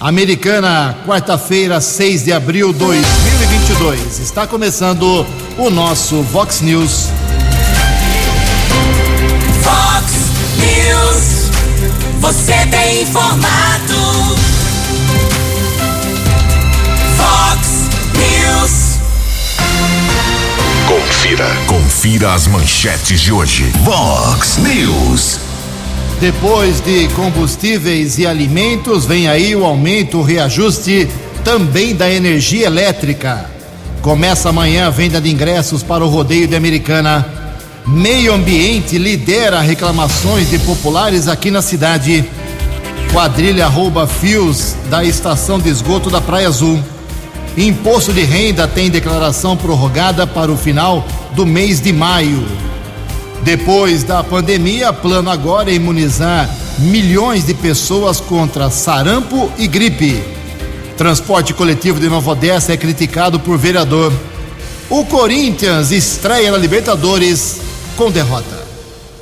Americana, quarta-feira, 6 de abril de 2022. Está começando o nosso Vox News. Vox News. Você tem informado. Vox News. Confira, confira as manchetes de hoje. Vox News. Depois de combustíveis e alimentos, vem aí o aumento, o reajuste também da energia elétrica. Começa amanhã a venda de ingressos para o rodeio de Americana. Meio Ambiente lidera reclamações de populares aqui na cidade. Quadrilha rouba fios da estação de esgoto da Praia Azul. Imposto de renda tem declaração prorrogada para o final do mês de maio. Depois da pandemia, plano agora é imunizar milhões de pessoas contra sarampo e gripe. Transporte coletivo de Nova Odessa é criticado por vereador. O Corinthians estreia na Libertadores com derrota.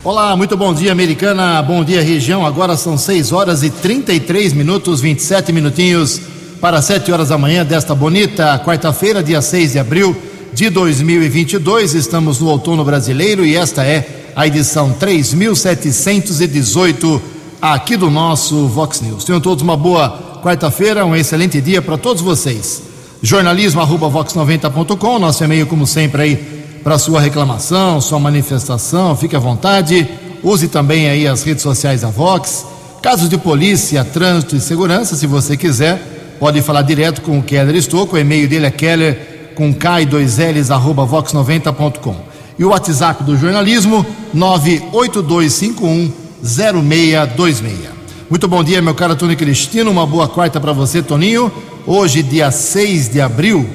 Olá, muito bom dia, americana. Bom dia, região. Agora são 6 horas e 33 minutos, 27 minutinhos para 7 horas da manhã desta bonita quarta-feira, dia 6 de abril de 2022. Estamos no outono brasileiro e esta é a edição 3718 aqui do nosso Vox News. Tenham todos uma boa quarta-feira, um excelente dia para todos vocês. Jornalismo arroba vox90.com, nosso e-mail, como sempre, aí para sua reclamação, sua manifestação, fique à vontade. Use também aí as redes sociais da Vox. Casos de polícia, trânsito e segurança, se você quiser, pode falar direto com o Keller Estouco. O e-mail dele é keller com k e dois l's arroba vox90.com. E o WhatsApp do jornalismo 98251 0626. Muito bom dia, meu caro Tony Cristino. Uma boa quarta para você, Toninho. Hoje, dia 6 de abril,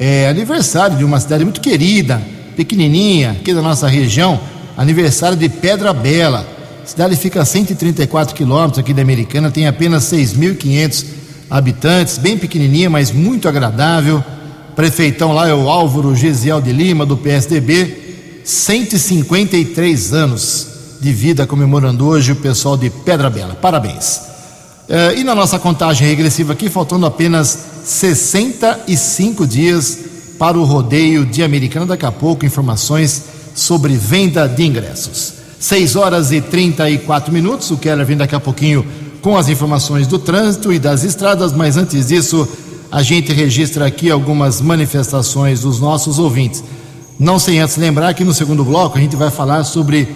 é aniversário de uma cidade muito querida, pequenininha, aqui da nossa região, aniversário de Pedra Bela. A cidade fica a 134 quilômetros aqui da Americana, tem apenas 6.500 habitantes, bem pequenininha, mas muito agradável. Prefeitão lá é o Álvaro Gesiel de Lima, do PSDB, 153 anos de vida comemorando hoje o pessoal de Pedra Bela. Parabéns. Uh, e na nossa contagem regressiva aqui, faltando apenas 65 dias para o rodeio de Americana. Daqui a pouco, informações sobre venda de ingressos. 6 horas e 34 minutos. O Keller vem daqui a pouquinho com as informações do trânsito e das estradas, mas antes disso, a gente registra aqui algumas manifestações dos nossos ouvintes. Não sem antes lembrar que no segundo bloco a gente vai falar sobre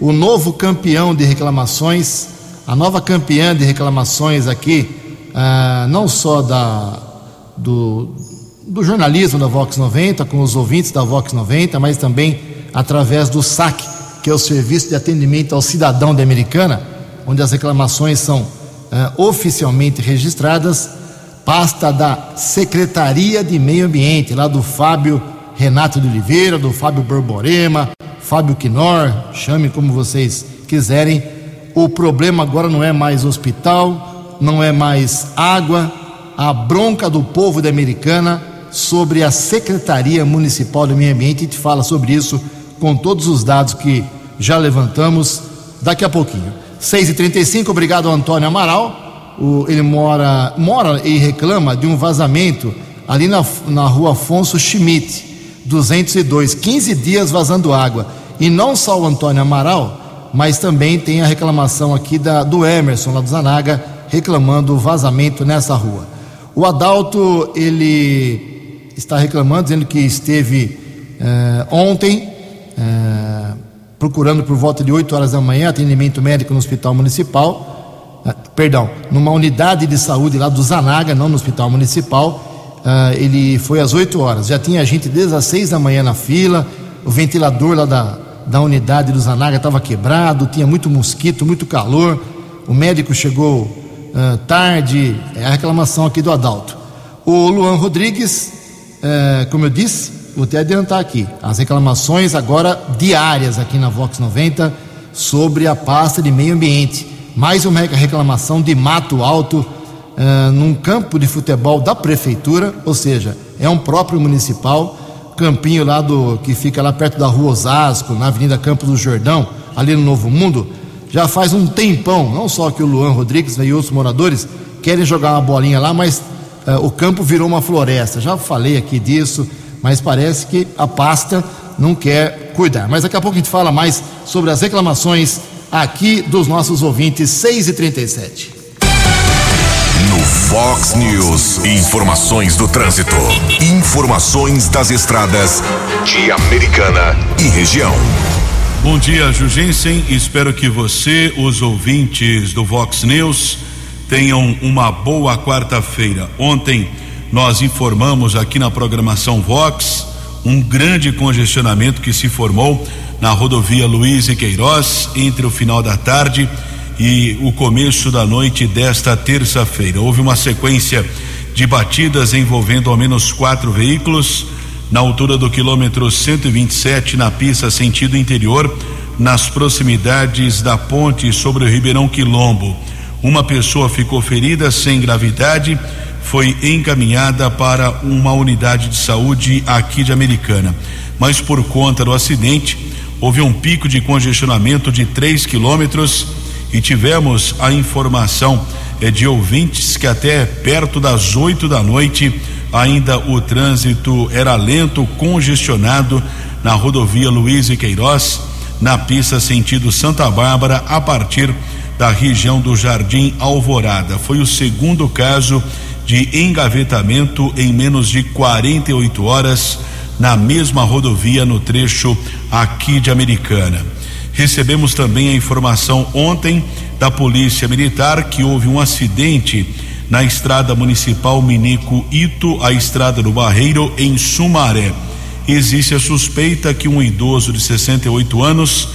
o novo campeão de reclamações, a nova campeã de reclamações aqui, ah, não só da, do, do jornalismo da Vox 90, com os ouvintes da Vox 90, mas também através do SAC, que é o Serviço de Atendimento ao Cidadão da Americana, onde as reclamações são ah, oficialmente registradas, pasta da Secretaria de Meio Ambiente, lá do Fábio Renato de Oliveira, do Fábio Borborema, Fábio Quinor, chame como vocês quiserem. O problema agora não é mais hospital, não é mais água, a bronca do povo da Americana sobre a Secretaria Municipal do Meio Ambiente. Gente fala sobre isso com todos os dados que já levantamos daqui a pouquinho. 6h35, obrigado Antônio Amaral. O, ele mora, mora e reclama de um vazamento ali na, na rua Afonso Schmidt 202, 15 dias vazando água. E não só o Antônio Amaral, mas também tem a reclamação aqui da, do Emerson, lá do Zanaga, reclamando o vazamento nessa rua. O Adalto, ele está reclamando, dizendo que esteve eh, ontem eh, procurando por volta de 8 horas da manhã atendimento médico no Hospital Municipal, perdão, numa unidade de saúde lá do Zanaga, não no Hospital Municipal, Uh, ele foi às 8 horas. Já tinha gente desde as 6 da manhã na fila. O ventilador lá da, da unidade do Zanaga estava quebrado, tinha muito mosquito, muito calor. O médico chegou uh, tarde. É a reclamação aqui do Adalto. O Luan Rodrigues, uh, como eu disse, vou até adiantar aqui, as reclamações agora diárias aqui na Vox 90 sobre a pasta de meio ambiente. Mais uma reclamação de mato alto uh, num campo de futebol da prefeitura, ou seja, é um próprio municipal, campinho lá do que fica lá perto da rua Osasco, na Avenida Campos do Jordão, ali no Novo Mundo, já faz um tempão, não só que o Luan Rodrigues né, e outros moradores querem jogar uma bolinha lá, mas uh, o campo virou uma floresta. Já falei aqui disso, mas parece que a pasta não quer cuidar. Mas daqui a pouco a gente fala mais sobre as reclamações aqui dos nossos ouvintes, 6 e 37 No Fox News, informações do trânsito. Informações das estradas de Americana e região. Bom dia, Jugensen. Espero que você, os ouvintes do Vox News, tenham uma boa quarta-feira. Ontem nós informamos aqui na programação Vox um grande congestionamento que se formou na rodovia Luiz e Queiroz entre o final da tarde e o começo da noite desta terça-feira. Houve uma sequência de batidas envolvendo ao menos quatro veículos na altura do quilômetro 127 na pista sentido interior, nas proximidades da ponte sobre o Ribeirão Quilombo. Uma pessoa ficou ferida sem gravidade, foi encaminhada para uma unidade de saúde aqui de Americana. Mas por conta do acidente, houve um pico de congestionamento de 3 quilômetros e tivemos a informação eh, de ouvintes que até perto das 8 da noite ainda o trânsito era lento, congestionado na rodovia Luiz e Queiroz, na pista sentido Santa Bárbara, a partir da região do Jardim Alvorada. Foi o segundo caso de engavetamento em menos de 48 horas na mesma rodovia no trecho aqui de Americana. Recebemos também a informação ontem da Polícia Militar que houve um acidente na estrada municipal Minico Ito, a estrada do Barreiro, em Sumaré. Existe a suspeita que um idoso de 68 anos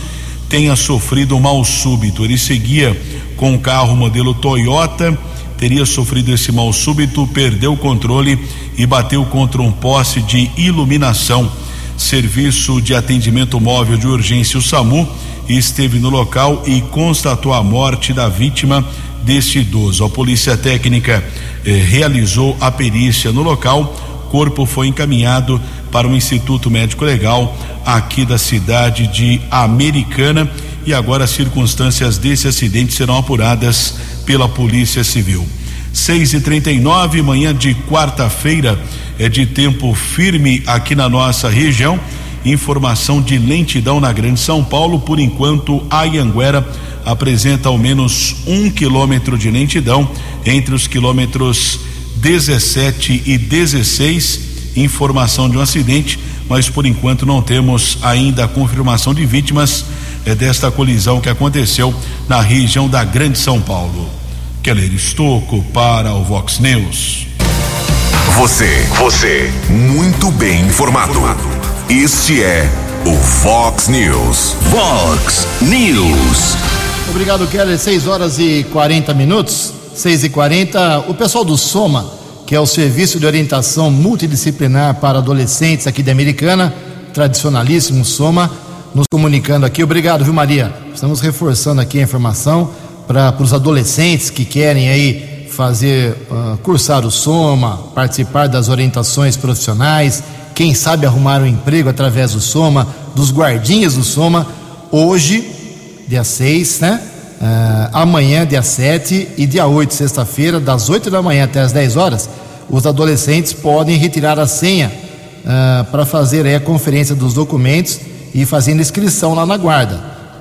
tenha sofrido um mal súbito. Ele seguia com o carro modelo Toyota, teria sofrido esse mal súbito, perdeu o controle e bateu contra um poste de iluminação. Serviço de atendimento móvel de urgência, o SAMU, esteve no local e constatou a morte da vítima deste idoso. A polícia técnica eh, realizou a perícia no local. Corpo foi encaminhado para o Instituto Médico Legal aqui da cidade de Americana e agora as circunstâncias desse acidente serão apuradas pela Polícia Civil. 6 e 39 manhã de quarta-feira é de tempo firme aqui na nossa região. Informação de lentidão na Grande São Paulo. Por enquanto, a Ianguera apresenta ao menos um quilômetro de lentidão entre os quilômetros 17 e 16. Informação de um acidente, mas por enquanto não temos ainda a confirmação de vítimas é, desta colisão que aconteceu na região da Grande São Paulo. Keller Estocco para o Vox News. Você, você, muito bem informado. Este é o Fox News. Fox News. Obrigado, Keller. 6 horas e 40 minutos. 6 e 40 O pessoal do Soma, que é o Serviço de Orientação Multidisciplinar para Adolescentes aqui da Americana, tradicionalíssimo Soma, nos comunicando aqui. Obrigado, viu, Maria? Estamos reforçando aqui a informação para os adolescentes que querem aí fazer, uh, cursar o Soma, participar das orientações profissionais, quem sabe arrumar um emprego através do Soma, dos guardinhas do Soma. Hoje, dia 6, né? Uh, amanhã, dia 7 e dia 8, sexta-feira, das 8 da manhã até as 10 horas, os adolescentes podem retirar a senha uh, para fazer aí, a conferência dos documentos e fazendo inscrição lá na guarda,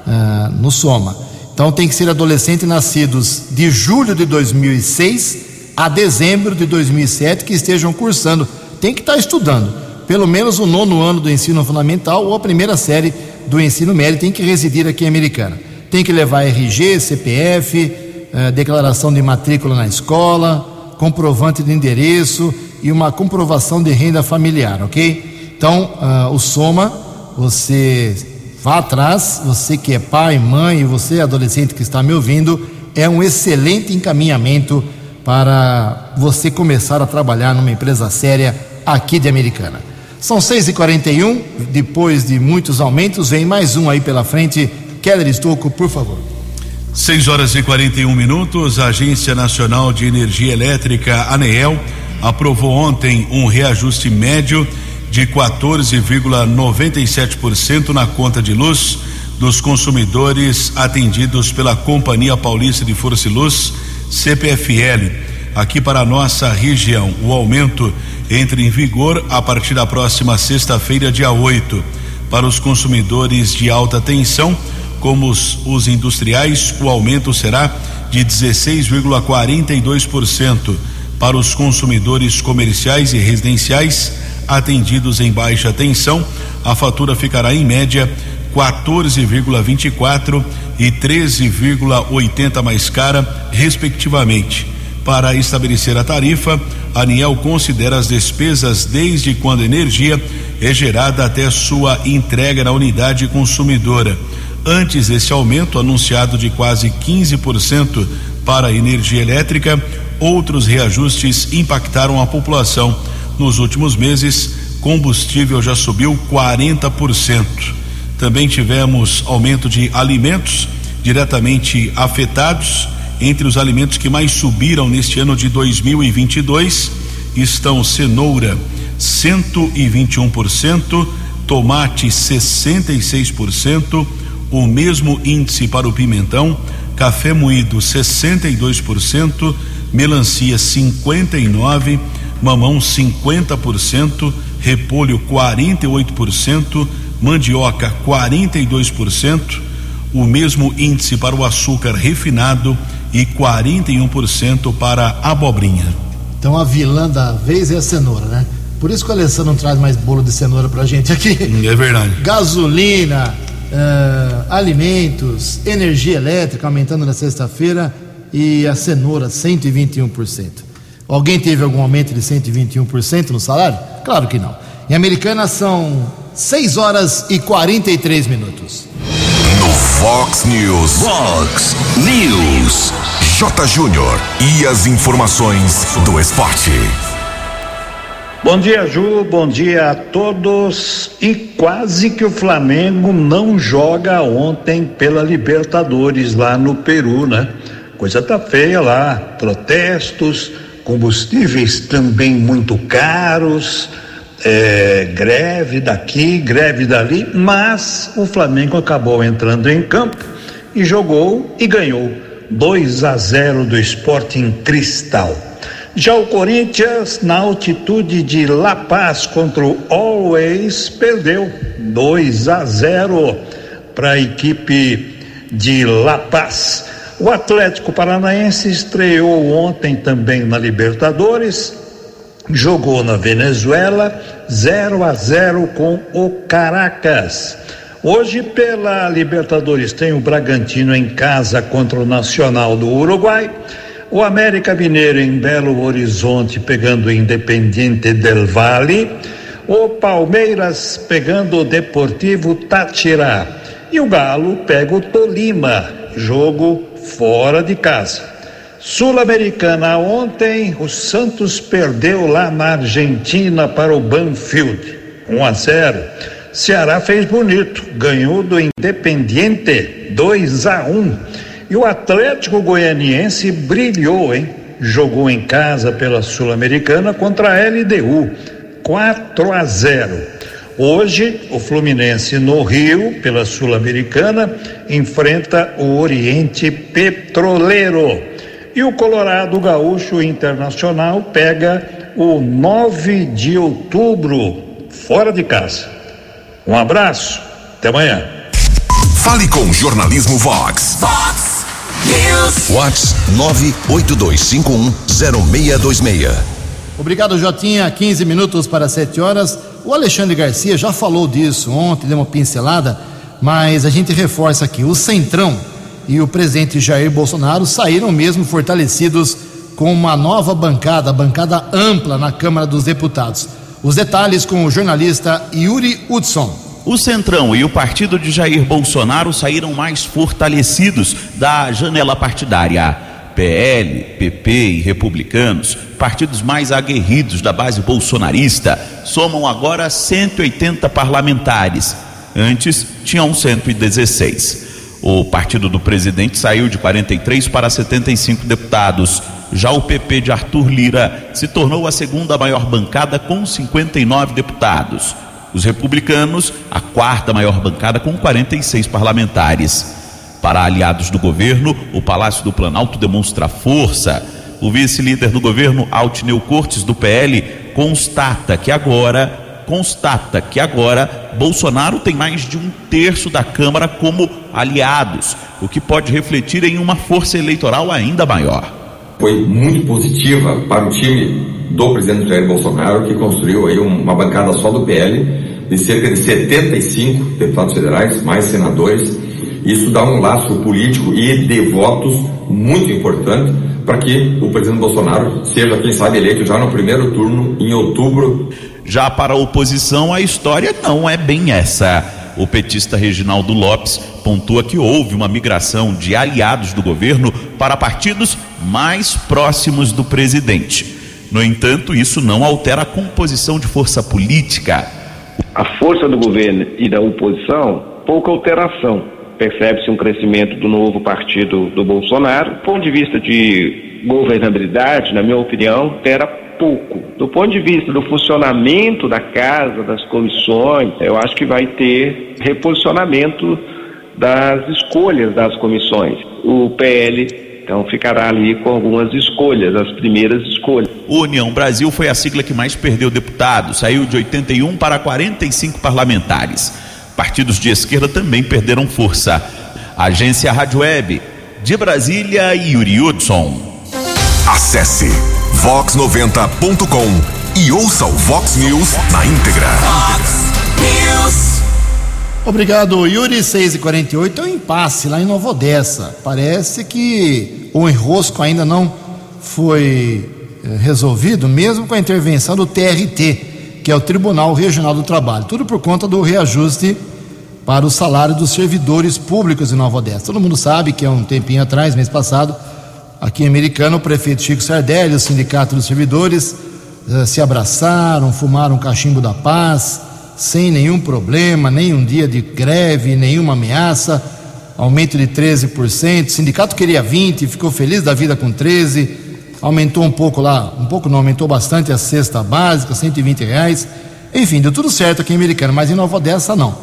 uh, no Soma. Então tem que ser adolescente nascidos de julho de 2006 a dezembro de 2007 que estejam cursando. Tem que estar estudando. Pelo menos o nono ano do ensino fundamental ou a primeira série do ensino médio tem que residir aqui em Americana tem que levar RG, CPF, eh, declaração de matrícula na escola, comprovante de endereço e uma comprovação de renda familiar, ok? Então, uh, o Soma, você vá atrás, você que é pai, mãe e você adolescente que está me ouvindo, é um excelente encaminhamento para você começar a trabalhar numa empresa séria aqui de Americana. São 6h41, depois de muitos aumentos, vem mais um aí pela frente Keller Estocco, por favor. 6 horas e 41 minutos. A Agência Nacional de Energia Elétrica, ANEEL, aprovou ontem um reajuste médio de 14,97% na conta de luz dos consumidores atendidos pela Companhia Paulista de Força e Luz, CPFL. aqui para a nossa região. O aumento entra em vigor a partir da próxima sexta-feira, dia 8. Para os consumidores de alta tensão, como os, os industriais, o aumento será de 16,42%. Para os consumidores comerciais e residenciais atendidos em baixa tensão, a fatura ficará em média 14,24 e 13,80 mais cara, respectivamente. Para estabelecer a tarifa, a ANIEL considera as despesas desde quando a energia é gerada até sua entrega na unidade consumidora. Antes desse aumento anunciado de quase 15% para a energia elétrica, outros reajustes impactaram a população. Nos últimos meses, combustível já subiu 40%. Também tivemos aumento de alimentos diretamente afetados. Entre os alimentos que mais subiram neste ano de 2022 estão cenoura 121%, tomate 66%, o mesmo índice para o pimentão, café moído 62%, melancia 59%, mamão 50%, repolho 48%, mandioca 42%, o mesmo índice para o açúcar refinado e 41% para a abobrinha. Então a vilã da vez é a cenoura, né? Por isso que o Alessandro não traz mais bolo de cenoura pra gente aqui. É verdade. Gasolina, uh, alimentos, energia elétrica aumentando na sexta-feira e a cenoura 121%. Alguém teve algum aumento de 121% no salário? Claro que não. Em Americana são 6 horas e 43 minutos. No Fox News. Fox News. J. Júnior. E as informações do esporte. Bom dia, Ju. Bom dia a todos. E quase que o Flamengo não joga ontem pela Libertadores lá no Peru, né? Coisa tá feia lá. Protestos, combustíveis também muito caros, é, greve daqui, greve dali, mas o Flamengo acabou entrando em campo e jogou e ganhou 2 a 0 do Sporting Cristal. Já o Corinthians, na altitude de La Paz contra o Always, perdeu 2 a 0 para a equipe de La Paz. O Atlético Paranaense estreou ontem também na Libertadores, jogou na Venezuela 0 a 0 com o Caracas. Hoje, pela Libertadores, tem o Bragantino em casa contra o Nacional do Uruguai. O América Mineiro em Belo Horizonte pegando o Independiente del Valle. O Palmeiras pegando o Deportivo Táchira. E o Galo pega o Tolima, jogo fora de casa. Sul-Americana ontem, o Santos perdeu lá na Argentina para o Banfield, 1 a 0. Ceará fez bonito, ganhou do Independiente 2 a 1. E o Atlético Goianiense brilhou, hein? Jogou em casa pela Sul-Americana contra a LDU, 4 a 0. Hoje, o Fluminense no Rio, pela Sul-Americana, enfrenta o Oriente Petroleiro. E o Colorado Gaúcho Internacional pega o 9 de outubro, fora de casa. Um abraço, até amanhã. Fale com o Jornalismo Vox. Fox News. Vox 982510626. Obrigado, Jotinha. 15 minutos para 7 horas. O Alexandre Garcia já falou disso ontem, deu uma pincelada, mas a gente reforça aqui. O Centrão e o presidente Jair Bolsonaro saíram mesmo fortalecidos com uma nova bancada, bancada ampla na Câmara dos Deputados. Os detalhes com o jornalista Yuri Hudson. O Centrão e o partido de Jair Bolsonaro saíram mais fortalecidos da janela partidária. PL, PP e republicanos, partidos mais aguerridos da base bolsonarista, somam agora 180 parlamentares. Antes tinham 116. O partido do presidente saiu de 43 para 75 deputados. Já o PP de Arthur Lira se tornou a segunda maior bancada com 59 deputados. Os republicanos, a quarta maior bancada com 46 parlamentares. Para aliados do governo, o Palácio do Planalto demonstra força. O vice-líder do governo, Altineu Cortes, do PL, constata que agora constata que agora Bolsonaro tem mais de um terço da Câmara como aliados, o que pode refletir em uma força eleitoral ainda maior. Foi muito positiva para o time do presidente Jair Bolsonaro, que construiu aí uma bancada só do PL, de cerca de 75 deputados federais, mais senadores. Isso dá um laço político e de votos muito importante para que o presidente Bolsonaro seja, quem sabe, eleito já no primeiro turno em outubro. Já para a oposição, a história não é bem essa. O petista Reginaldo Lopes pontua que houve uma migração de aliados do governo para partidos mais próximos do presidente. No entanto, isso não altera a composição de força política. A força do governo e da oposição, pouca alteração. Percebe-se um crescimento do novo partido do Bolsonaro. Do ponto de vista de governabilidade, na minha opinião, terá pouco. Do ponto de vista do funcionamento da casa, das comissões, eu acho que vai ter reposicionamento das escolhas das comissões. O PL então ficará ali com algumas escolhas, as primeiras escolhas. O União Brasil foi a sigla que mais perdeu deputados, saiu de 81 para 45 parlamentares. Partidos de esquerda também perderam força. Agência Rádio Web, de Brasília, Yuri Hudson. Acesse vox90.com e ouça o Vox News na íntegra. Vox News. Obrigado, Yuri. 6 e 48 é um impasse lá em Nova Odessa. Parece que o enrosco ainda não foi eh, resolvido, mesmo com a intervenção do TRT, que é o Tribunal Regional do Trabalho. Tudo por conta do reajuste para o salário dos servidores públicos em Nova Odessa. Todo mundo sabe que é um tempinho atrás, mês passado, Aqui em Americana, o prefeito Chico Sardelli, o sindicato dos servidores, eh, se abraçaram, fumaram cachimbo da paz, sem nenhum problema, nenhum dia de greve, nenhuma ameaça, aumento de 13%. O sindicato queria 20%, ficou feliz da vida com 13%, aumentou um pouco lá, um pouco não, aumentou bastante a cesta básica, 120 reais. Enfim, deu tudo certo aqui em Americana, mas em Nova Odessa não.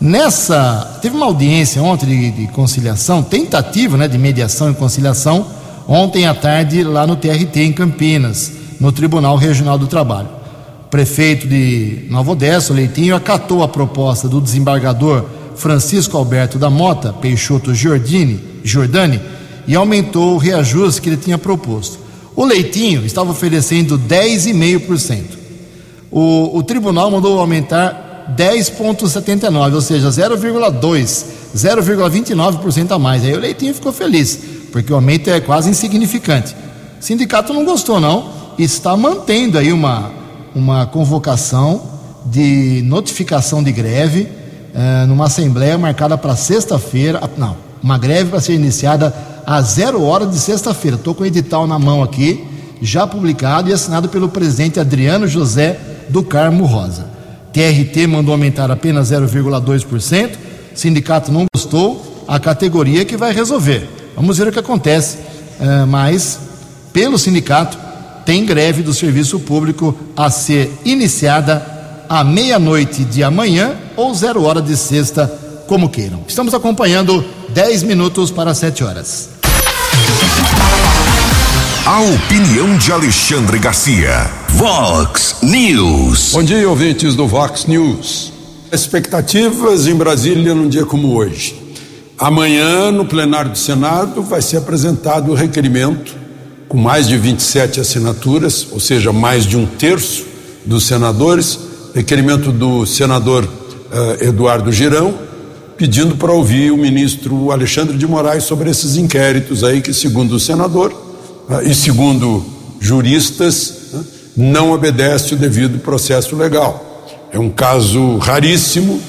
Nessa, teve uma audiência ontem de, de conciliação, tentativa né, de mediação e conciliação ontem à tarde lá no TRT em Campinas, no Tribunal Regional do Trabalho. O prefeito de Nova Odessa, Leitinho, acatou a proposta do desembargador Francisco Alberto da Mota Peixoto Giordini, Giordani e aumentou o reajuste que ele tinha proposto. O Leitinho estava oferecendo 10,5%. O, o tribunal mandou aumentar 10,79%, ou seja, 0,2%, 0,29% a mais. Aí o Leitinho ficou feliz porque o aumento é quase insignificante. O sindicato não gostou, não, está mantendo aí uma, uma convocação de notificação de greve eh, numa assembleia marcada para sexta-feira. Ah, não, uma greve para ser iniciada às zero hora de sexta-feira. Estou com o edital na mão aqui, já publicado e assinado pelo presidente Adriano José do Carmo Rosa. TRT mandou aumentar apenas 0,2%, sindicato não gostou, a categoria que vai resolver. Vamos ver o que acontece. Uh, mas, pelo sindicato, tem greve do serviço público a ser iniciada à meia-noite de amanhã ou zero hora de sexta, como queiram. Estamos acompanhando 10 minutos para 7 horas. A opinião de Alexandre Garcia. Vox News. Bom dia, ouvintes do Vox News. Expectativas em Brasília num dia como hoje. Amanhã, no plenário do Senado, vai ser apresentado o requerimento com mais de 27 assinaturas, ou seja, mais de um terço dos senadores, requerimento do senador uh, Eduardo Girão, pedindo para ouvir o ministro Alexandre de Moraes sobre esses inquéritos aí que, segundo o senador uh, e segundo juristas, não obedece o devido processo legal. É um caso raríssimo,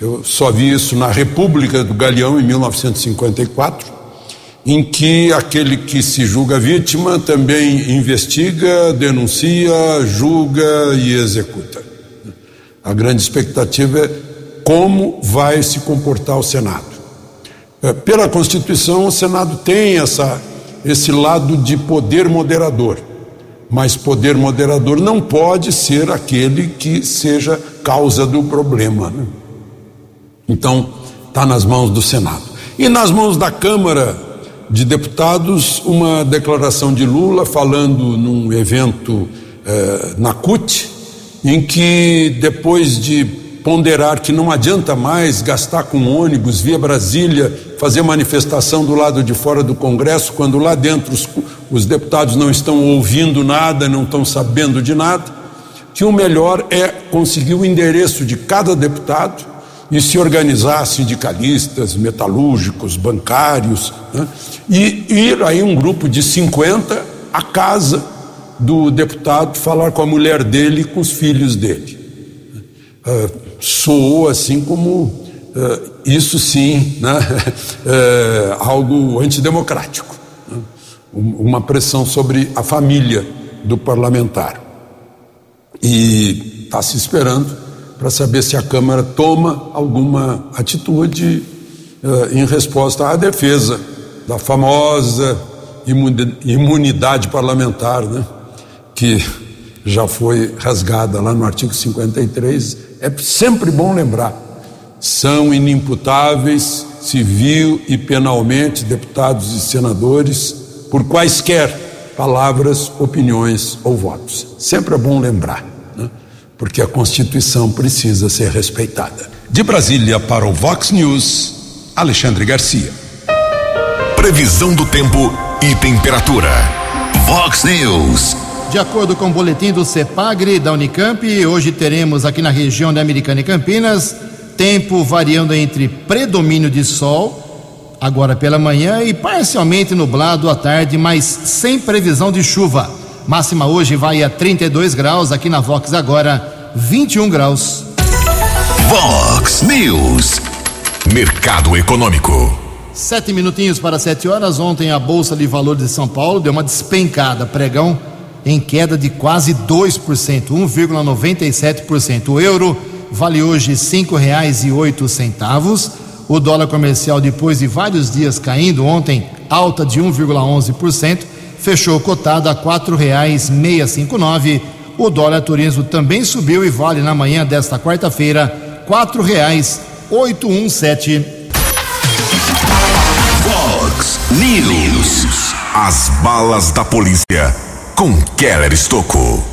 eu só vi isso na República do Galeão em 1954, em que aquele que se julga vítima também investiga, denuncia, julga e executa. A grande expectativa é como vai se comportar o Senado. É, pela Constituição, o Senado tem essa, esse lado de poder moderador, mas poder moderador não pode ser aquele que seja causa do problema. Né? Então, está nas mãos do Senado. E nas mãos da Câmara, de deputados uma declaração de Lula falando num evento eh, na CUT, em que depois de ponderar que não adianta mais gastar com ônibus via Brasília, fazer manifestação do lado de fora do Congresso, quando lá dentro os, os deputados não estão ouvindo nada, não estão sabendo de nada, que o melhor é conseguir o endereço de cada deputado e se organizar sindicalistas, metalúrgicos, bancários, né? e ir aí um grupo de 50 à casa do deputado falar com a mulher dele e com os filhos dele. Uh, soou assim como uh, isso sim, né? uh, algo antidemocrático, né? uma pressão sobre a família do parlamentar. E está se esperando para saber se a Câmara toma alguma atitude uh, em resposta à defesa da famosa imunidade parlamentar, né? que já foi rasgada lá no artigo 53. É sempre bom lembrar: são inimputáveis civil e penalmente deputados e senadores por quaisquer palavras, opiniões ou votos. Sempre é bom lembrar porque a Constituição precisa ser respeitada. De Brasília para o Vox News, Alexandre Garcia. Previsão do tempo e temperatura. Vox News. De acordo com o boletim do CEPAGRE da Unicamp, hoje teremos aqui na região da Americana e Campinas tempo variando entre predomínio de sol, agora pela manhã, e parcialmente nublado à tarde, mas sem previsão de chuva. Máxima hoje vai a 32 graus, aqui na Vox agora 21 graus. Vox News. Mercado Econômico. Sete minutinhos para sete horas. Ontem a Bolsa de Valores de São Paulo deu uma despencada, pregão em queda de quase 2%, 1,97%. O euro vale hoje e oito centavos. O dólar comercial, depois de vários dias caindo, ontem alta de 1,11% fechou cotado a cinco nove. O dólar turismo também subiu e vale na manhã desta quarta-feira um sete. Fox News. As balas da polícia com Keller Estocou.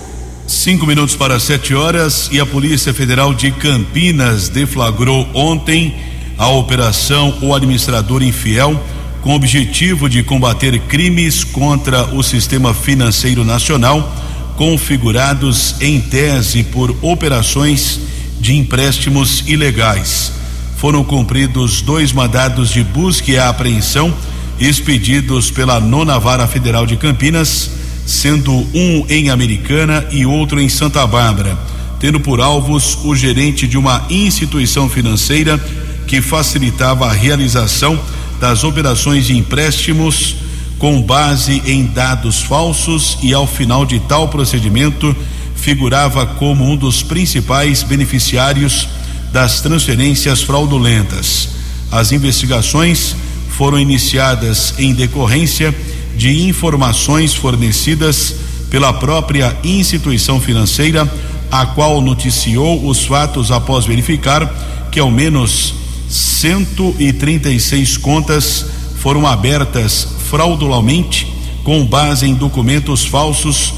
Cinco minutos para sete horas e a Polícia Federal de Campinas deflagrou ontem a operação O Administrador Infiel com o objetivo de combater crimes contra o sistema financeiro nacional, configurados em tese por operações de empréstimos ilegais. Foram cumpridos dois mandados de busca e apreensão expedidos pela Nona Vara Federal de Campinas, sendo um em Americana e outro em Santa Bárbara, tendo por alvos o gerente de uma instituição financeira que facilitava a realização das operações de empréstimos com base em dados falsos e ao final de tal procedimento figurava como um dos principais beneficiários das transferências fraudulentas. As investigações foram iniciadas em decorrência de informações fornecidas pela própria instituição financeira, a qual noticiou os fatos após verificar que ao menos 136 contas foram abertas fraudulamente com base em documentos falsos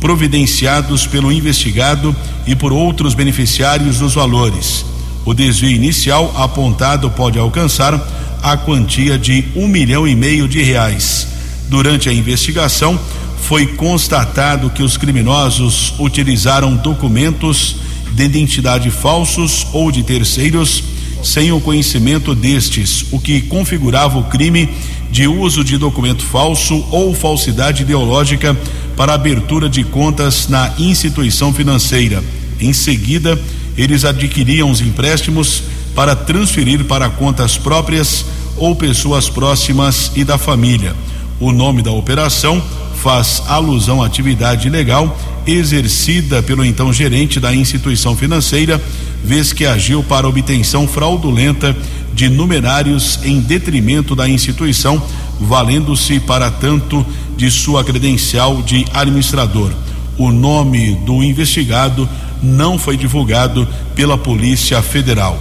providenciados pelo investigado e por outros beneficiários dos valores. O desvio inicial apontado pode alcançar a quantia de um milhão e meio de reais. Durante a investigação, foi constatado que os criminosos utilizaram documentos de identidade falsos ou de terceiros sem o conhecimento destes, o que configurava o crime de uso de documento falso ou falsidade ideológica para abertura de contas na instituição financeira. Em seguida, eles adquiriam os empréstimos para transferir para contas próprias ou pessoas próximas e da família. O nome da operação faz alusão à atividade legal exercida pelo então gerente da instituição financeira vez que agiu para obtenção fraudulenta de numerários em detrimento da instituição, valendo-se para tanto de sua credencial de administrador. O nome do investigado não foi divulgado pela Polícia Federal.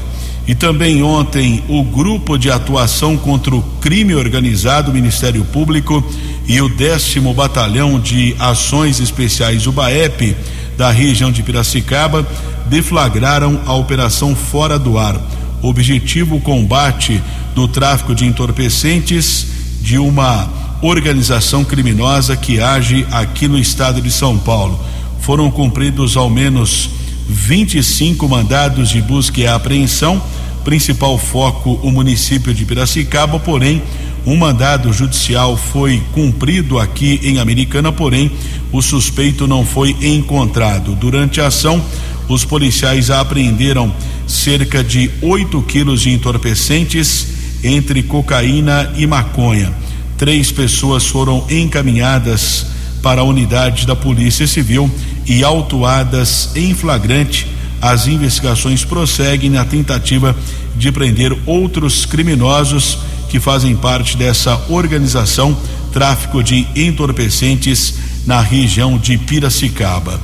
E também ontem, o Grupo de Atuação contra o Crime Organizado, Ministério Público e o décimo Batalhão de Ações Especiais, o BAEP, da região de Piracicaba, deflagraram a Operação Fora do Ar. Objetivo: combate do tráfico de entorpecentes de uma organização criminosa que age aqui no estado de São Paulo. Foram cumpridos ao menos 25 mandados de busca e apreensão, principal foco o município de Piracicaba, porém um mandado judicial foi cumprido aqui em Americana, porém o suspeito não foi encontrado. Durante a ação, os policiais apreenderam cerca de 8 quilos de entorpecentes entre cocaína e maconha. Três pessoas foram encaminhadas para a unidade da Polícia Civil e autuadas em flagrante. As investigações prosseguem na tentativa de prender outros criminosos que fazem parte dessa organização tráfico de entorpecentes na região de Piracicaba.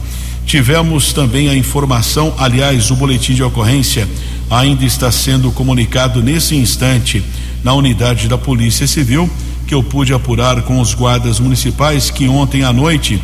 Tivemos também a informação, aliás, o boletim de ocorrência ainda está sendo comunicado nesse instante na unidade da Polícia Civil, que eu pude apurar com os guardas municipais que ontem à noite,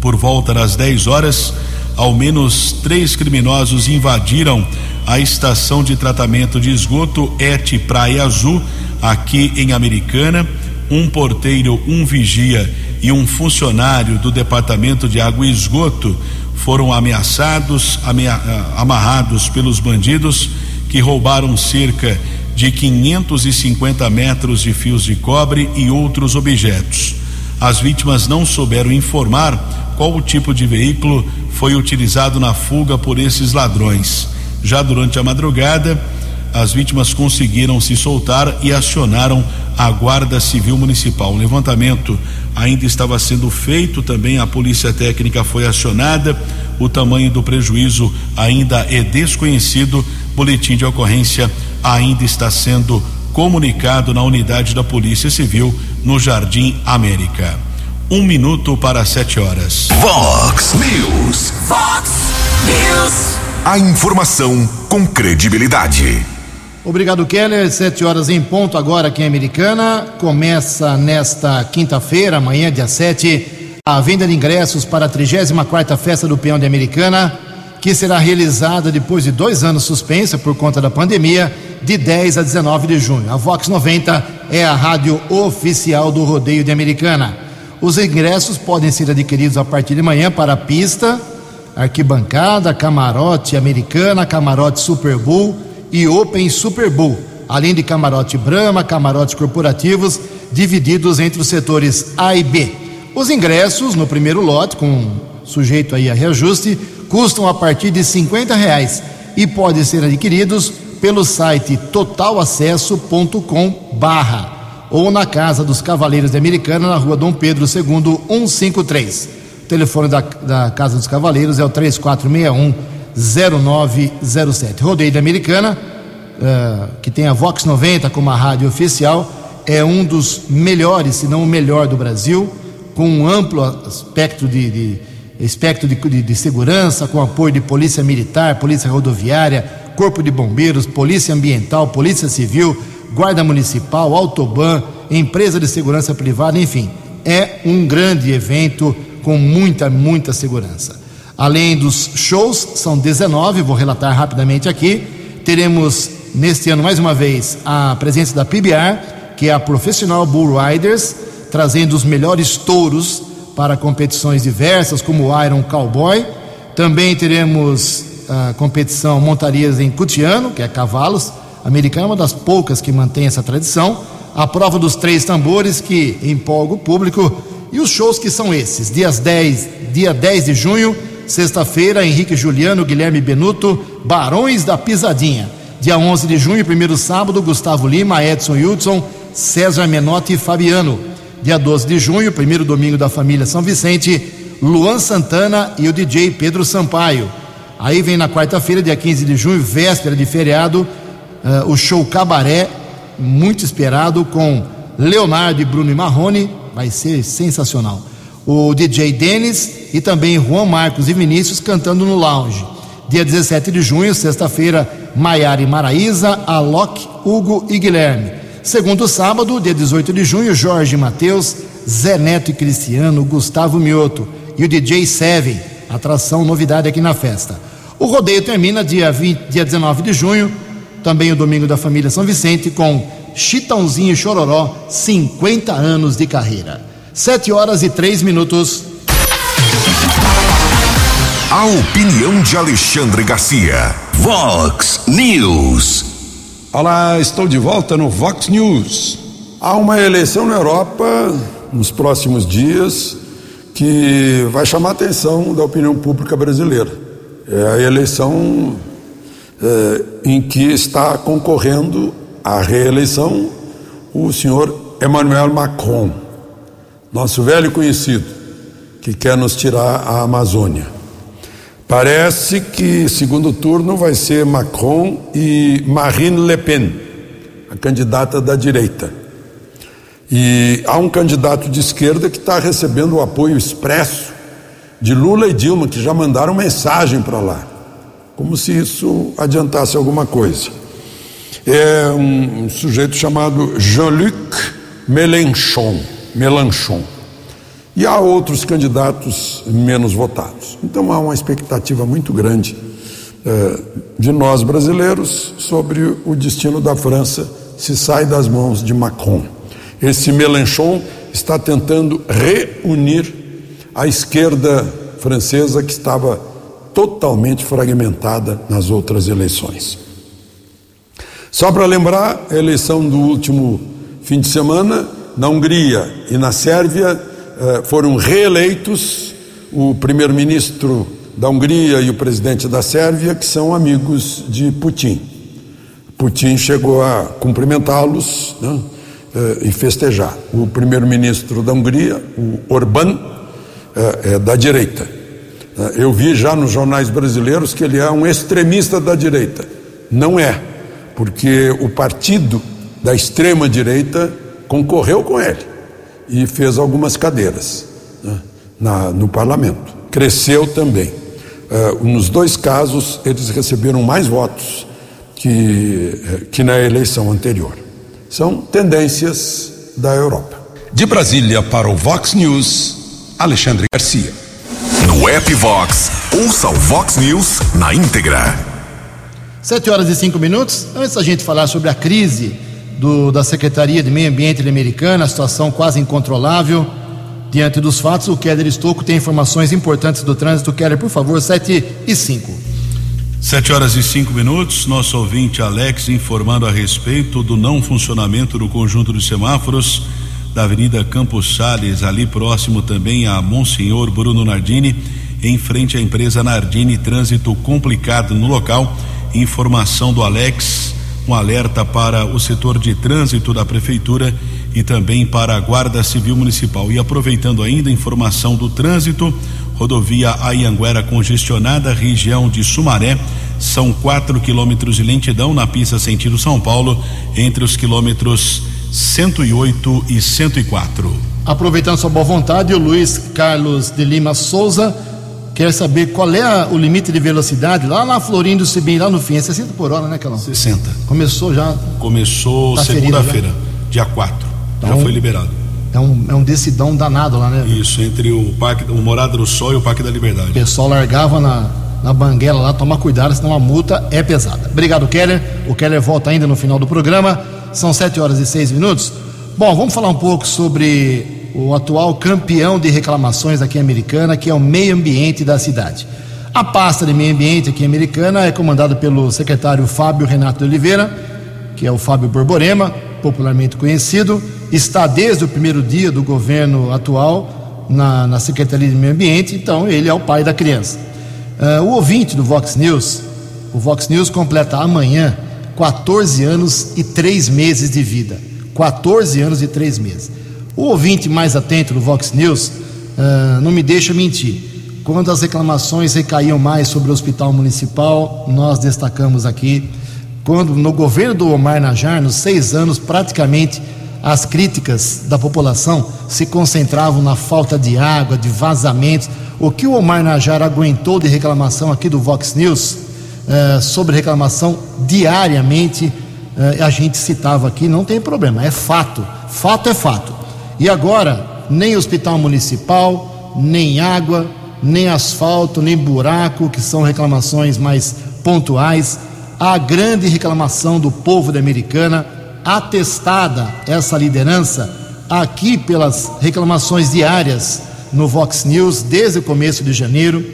por volta das 10 horas, ao menos três criminosos invadiram a estação de tratamento de esgoto Et Praia Azul, aqui em Americana. Um porteiro, um vigia e um funcionário do Departamento de Água e Esgoto foram ameaçados, amea amarrados pelos bandidos que roubaram cerca de 550 metros de fios de cobre e outros objetos. As vítimas não souberam informar qual o tipo de veículo foi utilizado na fuga por esses ladrões. Já durante a madrugada, as vítimas conseguiram se soltar e acionaram a Guarda Civil Municipal. O levantamento ainda estava sendo feito, também a Polícia Técnica foi acionada. O tamanho do prejuízo ainda é desconhecido. Boletim de ocorrência ainda está sendo comunicado na unidade da Polícia Civil no Jardim América. Um minuto para sete horas. Vox News. Vox News. A informação com credibilidade. Obrigado, Keller. Sete horas em ponto agora aqui em Americana. Começa nesta quinta-feira, amanhã, dia 7, a venda de ingressos para a 34 Festa do Peão de Americana, que será realizada depois de dois anos suspensa por conta da pandemia, de 10 a 19 de junho. A Vox 90 é a rádio oficial do Rodeio de Americana. Os ingressos podem ser adquiridos a partir de manhã para a pista, arquibancada, camarote americana, camarote Super Bowl e Open Super Bowl, além de camarote Brahma, camarotes corporativos, divididos entre os setores A e B. Os ingressos no primeiro lote, com sujeito aí a reajuste, custam a partir de 50 reais e podem ser adquiridos pelo site totalacesso.com barra ou na Casa dos Cavaleiros de Americana, na rua Dom Pedro II, 153. O telefone da, da Casa dos Cavaleiros é o 3461 0907. Rodeio da Americana, uh, que tem a Vox 90 como a rádio oficial, é um dos melhores, se não o melhor do Brasil, com um amplo aspecto de, de espectro de, de, de, segurança, com apoio de polícia militar, polícia rodoviária, corpo de bombeiros, polícia ambiental, polícia civil, guarda municipal, autoban, empresa de segurança privada, enfim, é um grande evento com muita, muita segurança. Além dos shows, são 19, vou relatar rapidamente aqui. Teremos neste ano mais uma vez a presença da PBR, que é a Professional Bull Riders, trazendo os melhores touros para competições diversas, como o Iron Cowboy. Também teremos a competição montarias em Cutiano, que é cavalos. Americana é uma das poucas que mantém essa tradição. A prova dos três tambores, que empolga o público. E os shows que são esses: dias 10, dia 10 de junho, Sexta-feira, Henrique Juliano, Guilherme Benuto, Barões da Pisadinha. Dia 11 de junho, primeiro sábado, Gustavo Lima, Edson Hudson, César Menotti e Fabiano. Dia 12 de junho, primeiro domingo da família São Vicente, Luan Santana e o DJ Pedro Sampaio. Aí vem na quarta-feira, dia 15 de junho, véspera de feriado, uh, o show Cabaré, muito esperado, com Leonardo Bruno e Marrone, vai ser sensacional o DJ Denis e também Juan Marcos e Vinícius cantando no lounge. Dia 17 de junho, sexta-feira, Maiara e Maraísa, Alok, Hugo e Guilherme. Segundo sábado, dia 18 de junho, Jorge Matheus, Zé Neto e Cristiano, Gustavo Mioto e o DJ Seven, atração novidade aqui na festa. O rodeio termina dia, 20, dia 19 de junho, também o domingo da família São Vicente, com Chitãozinho e Chororó, 50 anos de carreira. 7 horas e 3 minutos. A opinião de Alexandre Garcia. Vox News. Olá, estou de volta no Vox News. Há uma eleição na Europa nos próximos dias que vai chamar a atenção da opinião pública brasileira. É a eleição é, em que está concorrendo à reeleição o senhor Emmanuel Macron, nosso velho conhecido, que quer nos tirar a Amazônia. Parece que segundo turno vai ser Macron e Marine Le Pen, a candidata da direita. E há um candidato de esquerda que está recebendo o apoio expresso de Lula e Dilma, que já mandaram mensagem para lá, como se isso adiantasse alguma coisa. É um, sujeito chamado Jean-Luc Mélenchon. Mélenchon e há outros candidatos menos votados. Então há uma expectativa muito grande eh, de nós brasileiros sobre o destino da França se sai das mãos de Macron. Esse Mélenchon está tentando reunir a esquerda francesa que estava totalmente fragmentada nas outras eleições. Só para lembrar, a eleição do último fim de semana, na Hungria e na Sérvia, eh, foram reeleitos o primeiro-ministro da Hungria e o presidente da Sérvia, que são amigos de Putin. Putin chegou a cumprimentá-los né, eh, e festejar. O primeiro-ministro da Hungria, o Orbán, é, é da direita. Eu vi já nos jornais brasileiros que ele é um extremista da direita. Não é, porque o partido da extrema-direita concorreu com ele e fez algumas cadeiras né, na, no parlamento. Cresceu também. Uh, nos dois casos, eles receberam mais votos que, eh, que na eleição anterior. São tendências da Europa. De Brasília para o Vox News, Alexandre Garcia. No app Vox, ouça o Vox News na íntegra. Sete horas e cinco minutos. Antes da gente falar sobre a crise do, da Secretaria de Meio Ambiente americana, a situação quase incontrolável. Diante dos fatos, o Keller Estocco tem informações importantes do trânsito. Keller, por favor, 7 e 5. 7 horas e 5 minutos. Nosso ouvinte Alex informando a respeito do não funcionamento do conjunto de semáforos da Avenida Campos Sales, ali próximo também a Monsenhor Bruno Nardini, em frente à empresa Nardini. Trânsito complicado no local. Informação do Alex um alerta para o setor de trânsito da prefeitura e também para a Guarda Civil Municipal. E aproveitando ainda a informação do trânsito, rodovia Ayanguera congestionada, região de Sumaré, são quatro quilômetros de lentidão na pista sentido São Paulo, entre os quilômetros 108 e 104. Aproveitando sua boa vontade, o Luiz Carlos de Lima Souza quer saber qual é a, o limite de velocidade lá na Florindo Sibim, lá no fim. É 60 por hora, né, Calão? 60. Começou já. Começou tá segunda-feira, dia 4. Então, já foi liberado. É um, é um decidão danado lá, né? Isso, entre o Parque, o Morada do Sol e o Parque da Liberdade. O pessoal largava na, na banguela lá, toma cuidado, senão a multa é pesada. Obrigado, Keller. O Keller volta ainda no final do programa. São 7 horas e 6 minutos. Bom, vamos falar um pouco sobre o atual campeão de reclamações aqui em Americana, que é o meio ambiente da cidade. A pasta de meio ambiente aqui em Americana é comandada pelo secretário Fábio Renato de Oliveira, que é o Fábio Borborema, popularmente conhecido, está desde o primeiro dia do governo atual na, na Secretaria de Meio Ambiente, então ele é o pai da criança. Uh, o ouvinte do Vox News, o Vox News completa amanhã 14 anos e 3 meses de vida. 14 anos e 3 meses. O ouvinte mais atento do Vox News uh, não me deixa mentir. Quando as reclamações recaíam mais sobre o hospital municipal, nós destacamos aqui. Quando no governo do Omar Najar, nos seis anos, praticamente as críticas da população se concentravam na falta de água, de vazamentos. O que o Omar Najar aguentou de reclamação aqui do Vox News, eh, sobre reclamação diariamente. Eh, a gente citava aqui, não tem problema, é fato. Fato é fato. E agora, nem hospital municipal, nem água, nem asfalto, nem buraco, que são reclamações mais pontuais. A grande reclamação do povo da Americana, atestada essa liderança aqui pelas reclamações diárias no Vox News desde o começo de janeiro,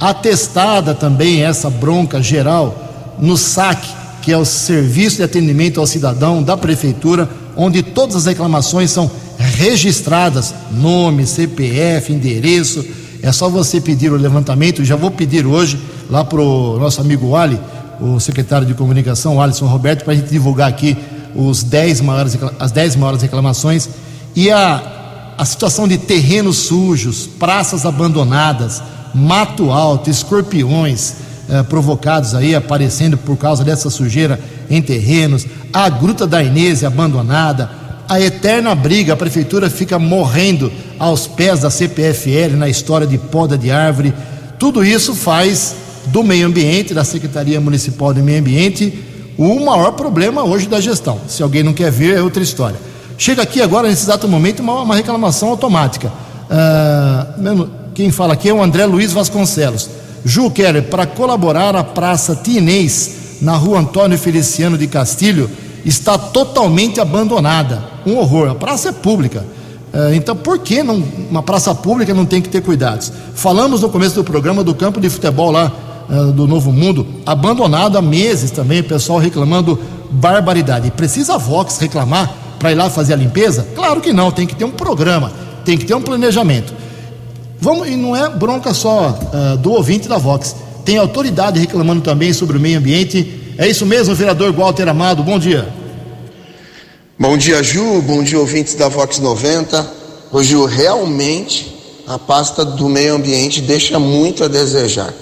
atestada também essa bronca geral no SAC, que é o Serviço de Atendimento ao Cidadão da Prefeitura, onde todas as reclamações são registradas, nome, CPF, endereço. É só você pedir o levantamento. Já vou pedir hoje lá para o nosso amigo Ali, o secretário de comunicação, Alisson Roberto, para a gente divulgar aqui os 10 maiores, as 10 maiores reclamações. E a, a situação de terrenos sujos, praças abandonadas, mato alto, escorpiões eh, provocados aí, aparecendo por causa dessa sujeira em terrenos, a Gruta da Inês abandonada, a eterna briga, a prefeitura fica morrendo aos pés da CPFL na história de poda de árvore. Tudo isso faz do meio ambiente, da Secretaria Municipal de Meio Ambiente, o maior problema hoje da gestão. Se alguém não quer ver, é outra história. Chega aqui agora, nesse exato momento, uma, uma reclamação automática. Ah, quem fala aqui é o André Luiz Vasconcelos. Ju Keller, para colaborar, a Praça Tinês, na rua Antônio Feliciano de Castilho, está totalmente abandonada. Um horror. A praça é pública. Uh, então, por que não, uma praça pública não tem que ter cuidados? Falamos no começo do programa do campo de futebol lá uh, do Novo Mundo, abandonado há meses também, o pessoal reclamando barbaridade. Precisa a Vox reclamar para ir lá fazer a limpeza? Claro que não, tem que ter um programa, tem que ter um planejamento. Vamos, e não é bronca só uh, do ouvinte da Vox. Tem autoridade reclamando também sobre o meio ambiente. É isso mesmo, vereador Walter Amado. Bom dia. Bom dia, Ju. Bom dia, ouvintes da Vox 90. Hoje, realmente, a pasta do meio ambiente deixa muito a desejar.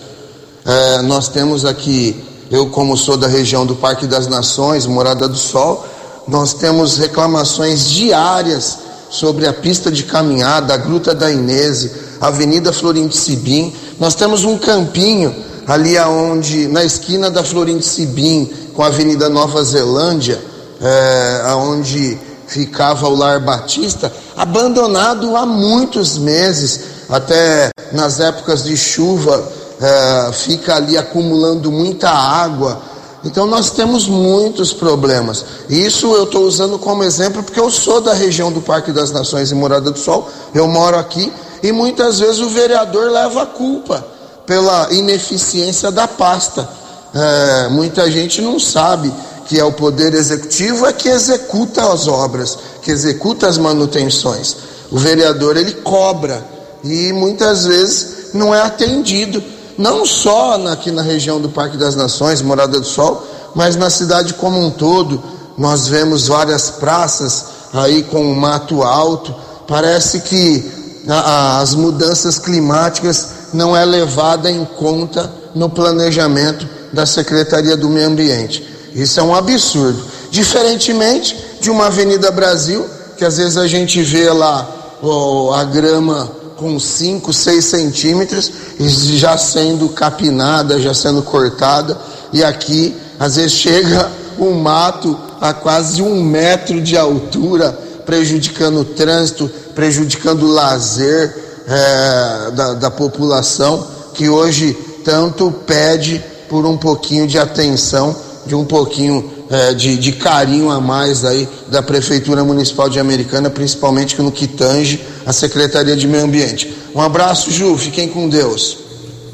É, nós temos aqui, eu, como sou da região do Parque das Nações, Morada do Sol, nós temos reclamações diárias sobre a pista de caminhada, a Gruta da Inese, Avenida Florinte Sibim. Nós temos um campinho ali aonde, na esquina da Florinte Sibim com a Avenida Nova Zelândia, é, aonde ficava o Lar Batista, abandonado há muitos meses, até nas épocas de chuva, é, fica ali acumulando muita água. Então nós temos muitos problemas. Isso eu estou usando como exemplo porque eu sou da região do Parque das Nações e Morada do Sol, eu moro aqui e muitas vezes o vereador leva a culpa pela ineficiência da pasta. É, muita gente não sabe que é o poder executivo é que executa as obras, que executa as manutenções. O vereador ele cobra e muitas vezes não é atendido, não só aqui na região do Parque das Nações, Morada do Sol, mas na cidade como um todo. Nós vemos várias praças aí com mato alto. Parece que as mudanças climáticas não é levada em conta no planejamento da Secretaria do Meio Ambiente. Isso é um absurdo. Diferentemente de uma Avenida Brasil, que às vezes a gente vê lá oh, a grama com 5, 6 centímetros já sendo capinada, já sendo cortada, e aqui às vezes chega um mato a quase um metro de altura, prejudicando o trânsito, prejudicando o lazer é, da, da população, que hoje tanto pede por um pouquinho de atenção, de um pouquinho é, de, de, carinho a mais aí da Prefeitura Municipal de Americana, principalmente no que tange a Secretaria de Meio Ambiente. Um abraço, Ju, fiquem com Deus.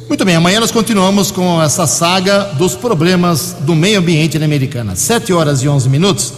Muito bem, amanhã nós continuamos com essa saga dos problemas do meio ambiente na Americana. Sete horas e onze minutos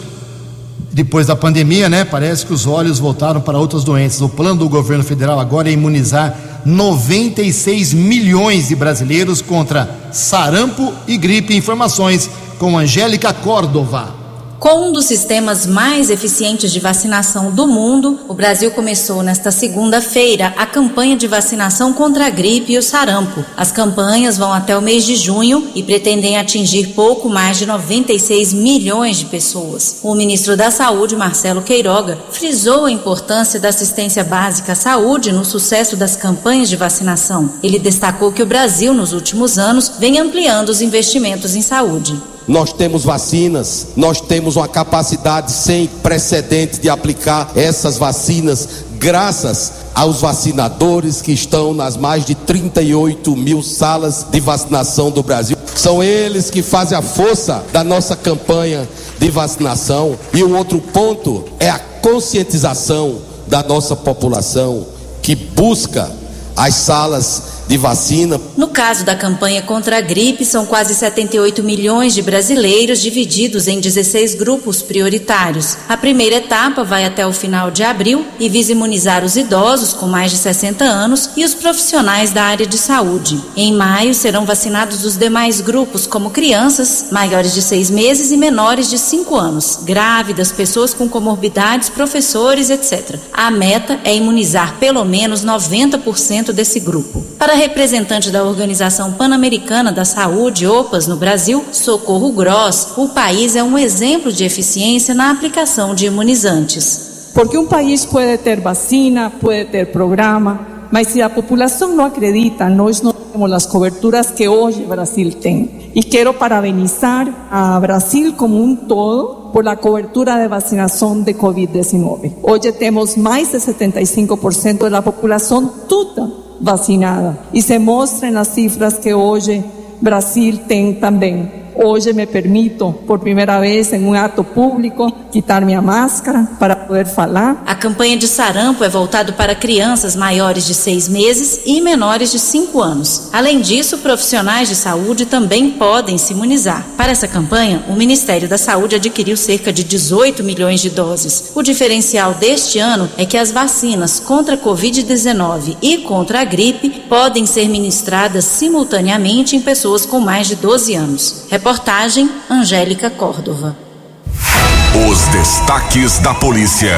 depois da pandemia, né? Parece que os olhos voltaram para outras doenças. O plano do governo federal agora é imunizar 96 milhões de brasileiros contra sarampo e gripe. Informações com Angélica Córdova. Com um dos sistemas mais eficientes de vacinação do mundo, o Brasil começou nesta segunda-feira a campanha de vacinação contra a gripe e o sarampo. As campanhas vão até o mês de junho e pretendem atingir pouco mais de 96 milhões de pessoas. O ministro da Saúde, Marcelo Queiroga, frisou a importância da assistência básica à saúde no sucesso das campanhas de vacinação. Ele destacou que o Brasil, nos últimos anos, vem ampliando os investimentos em saúde. Nós temos vacinas, nós temos uma capacidade sem precedente de aplicar essas vacinas, graças aos vacinadores que estão nas mais de 38 mil salas de vacinação do Brasil. São eles que fazem a força da nossa campanha de vacinação. E o outro ponto é a conscientização da nossa população que busca as salas de vacina. No caso da campanha contra a gripe, são quase 78 milhões de brasileiros divididos em 16 grupos prioritários. A primeira etapa vai até o final de abril e visa imunizar os idosos com mais de 60 anos e os profissionais da área de saúde. Em maio serão vacinados os demais grupos, como crianças, maiores de seis meses e menores de 5 anos, grávidas, pessoas com comorbidades, professores, etc. A meta é imunizar pelo menos 90% desse grupo. Para representante da Organização Pan-Americana da Saúde, OPAS, no Brasil, Socorro Gross, o país é um exemplo de eficiência na aplicação de imunizantes. Porque um país pode ter vacina, pode ter programa, mas se a população não acredita, nós não temos as coberturas que hoje o Brasil tem. E quero parabenizar a Brasil como um todo por a cobertura de vacinação de Covid-19. Hoje temos mais de 75% da população toda vacinada. E se mostra nas cifras que hoje Brasil tem também. Hoje me permito, por primeira vez em um ato público, quitar minha máscara para poder falar. A campanha de sarampo é voltada para crianças maiores de seis meses e menores de cinco anos. Além disso, profissionais de saúde também podem se imunizar. Para essa campanha, o Ministério da Saúde adquiriu cerca de 18 milhões de doses. O diferencial deste ano é que as vacinas contra a Covid-19 e contra a gripe podem ser ministradas simultaneamente em pessoas com mais de 12 anos. Reportagem Angélica Córdova. Os destaques da polícia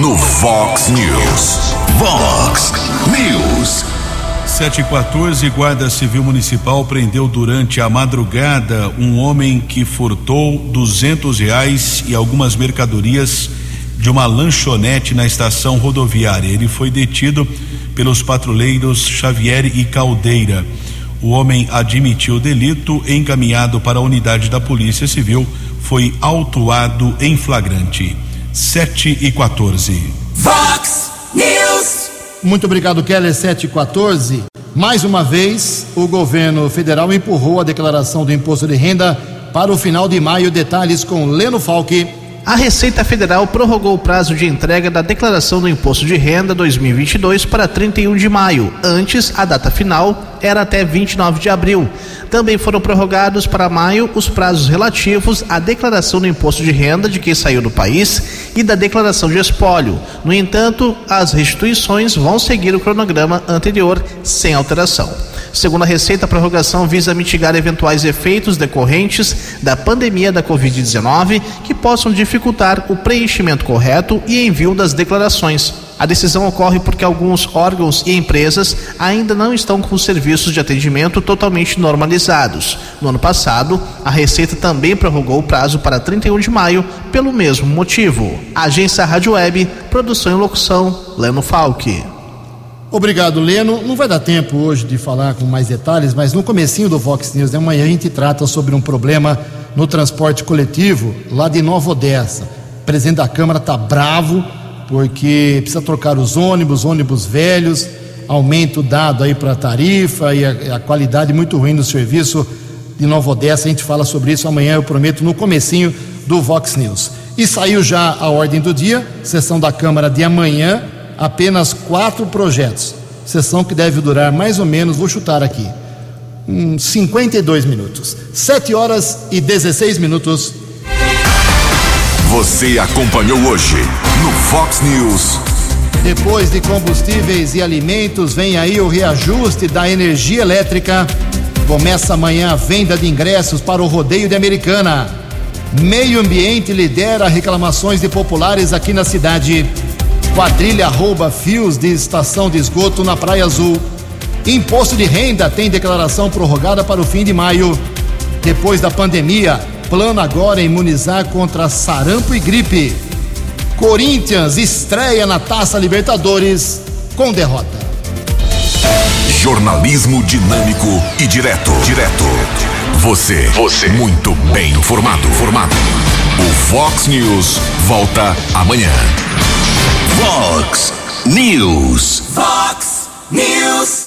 no Vox News. Vox News. 7 e 14, Guarda Civil Municipal prendeu durante a madrugada um homem que furtou duzentos reais e algumas mercadorias de uma lanchonete na estação rodoviária. Ele foi detido pelos patrulheiros Xavier e Caldeira. O homem admitiu o delito, encaminhado para a unidade da Polícia Civil, foi autuado em flagrante. 7 e 14. Vox News. Muito obrigado, Keller 7 e 14. Mais uma vez, o governo federal empurrou a declaração do imposto de renda para o final de maio. Detalhes com Leno Falque. A Receita Federal prorrogou o prazo de entrega da declaração do Imposto de Renda 2022 para 31 de maio. Antes, a data final era até 29 de abril. Também foram prorrogados para maio os prazos relativos à declaração do imposto de renda de quem saiu do país e da declaração de espólio. No entanto, as restituições vão seguir o cronograma anterior sem alteração. Segundo a Receita, a prorrogação visa mitigar eventuais efeitos decorrentes da pandemia da Covid-19 que possam dificultar o preenchimento correto e envio das declarações. A decisão ocorre porque alguns órgãos e empresas ainda não estão com os serviços de atendimento totalmente normalizados. No ano passado, a Receita também prorrogou o prazo para 31 de maio pelo mesmo motivo. Agência Rádio Web, produção e locução, Leno Falque. Obrigado, Leno. Não vai dar tempo hoje de falar com mais detalhes, mas no comecinho do Vox News de amanhã a gente trata sobre um problema no transporte coletivo lá de Nova Odessa. O presidente da Câmara está bravo porque precisa trocar os ônibus, ônibus velhos, aumento dado aí para a tarifa e a, a, qualidade muito ruim do serviço de Nova Odessa. A gente fala sobre isso amanhã, eu prometo, no comecinho do Vox News. E saiu já a ordem do dia, sessão da Câmara de amanhã, apenas quatro projetos. Sessão que deve durar mais ou menos, vou chutar aqui, uns 52 minutos. 7 horas e 16 minutos. Você acompanhou hoje no Fox News. Depois de combustíveis e alimentos, vem aí o reajuste da energia elétrica. Começa amanhã a venda de ingressos para o rodeio de Americana. Meio Ambiente lidera reclamações de populares aqui na cidade. Quadrilha rouba fios de estação de esgoto na Praia Azul. Imposto de renda tem declaração prorrogada para o fim de maio. Depois da pandemia, plano agora imunizar contra sarampo e gripe. Corinthians estreia na Taça Libertadores com derrota. Jornalismo dinâmico e direto. Direto. Você. Você. Muito bem informado. Formado. O Fox News volta amanhã. Fox News. Fox News.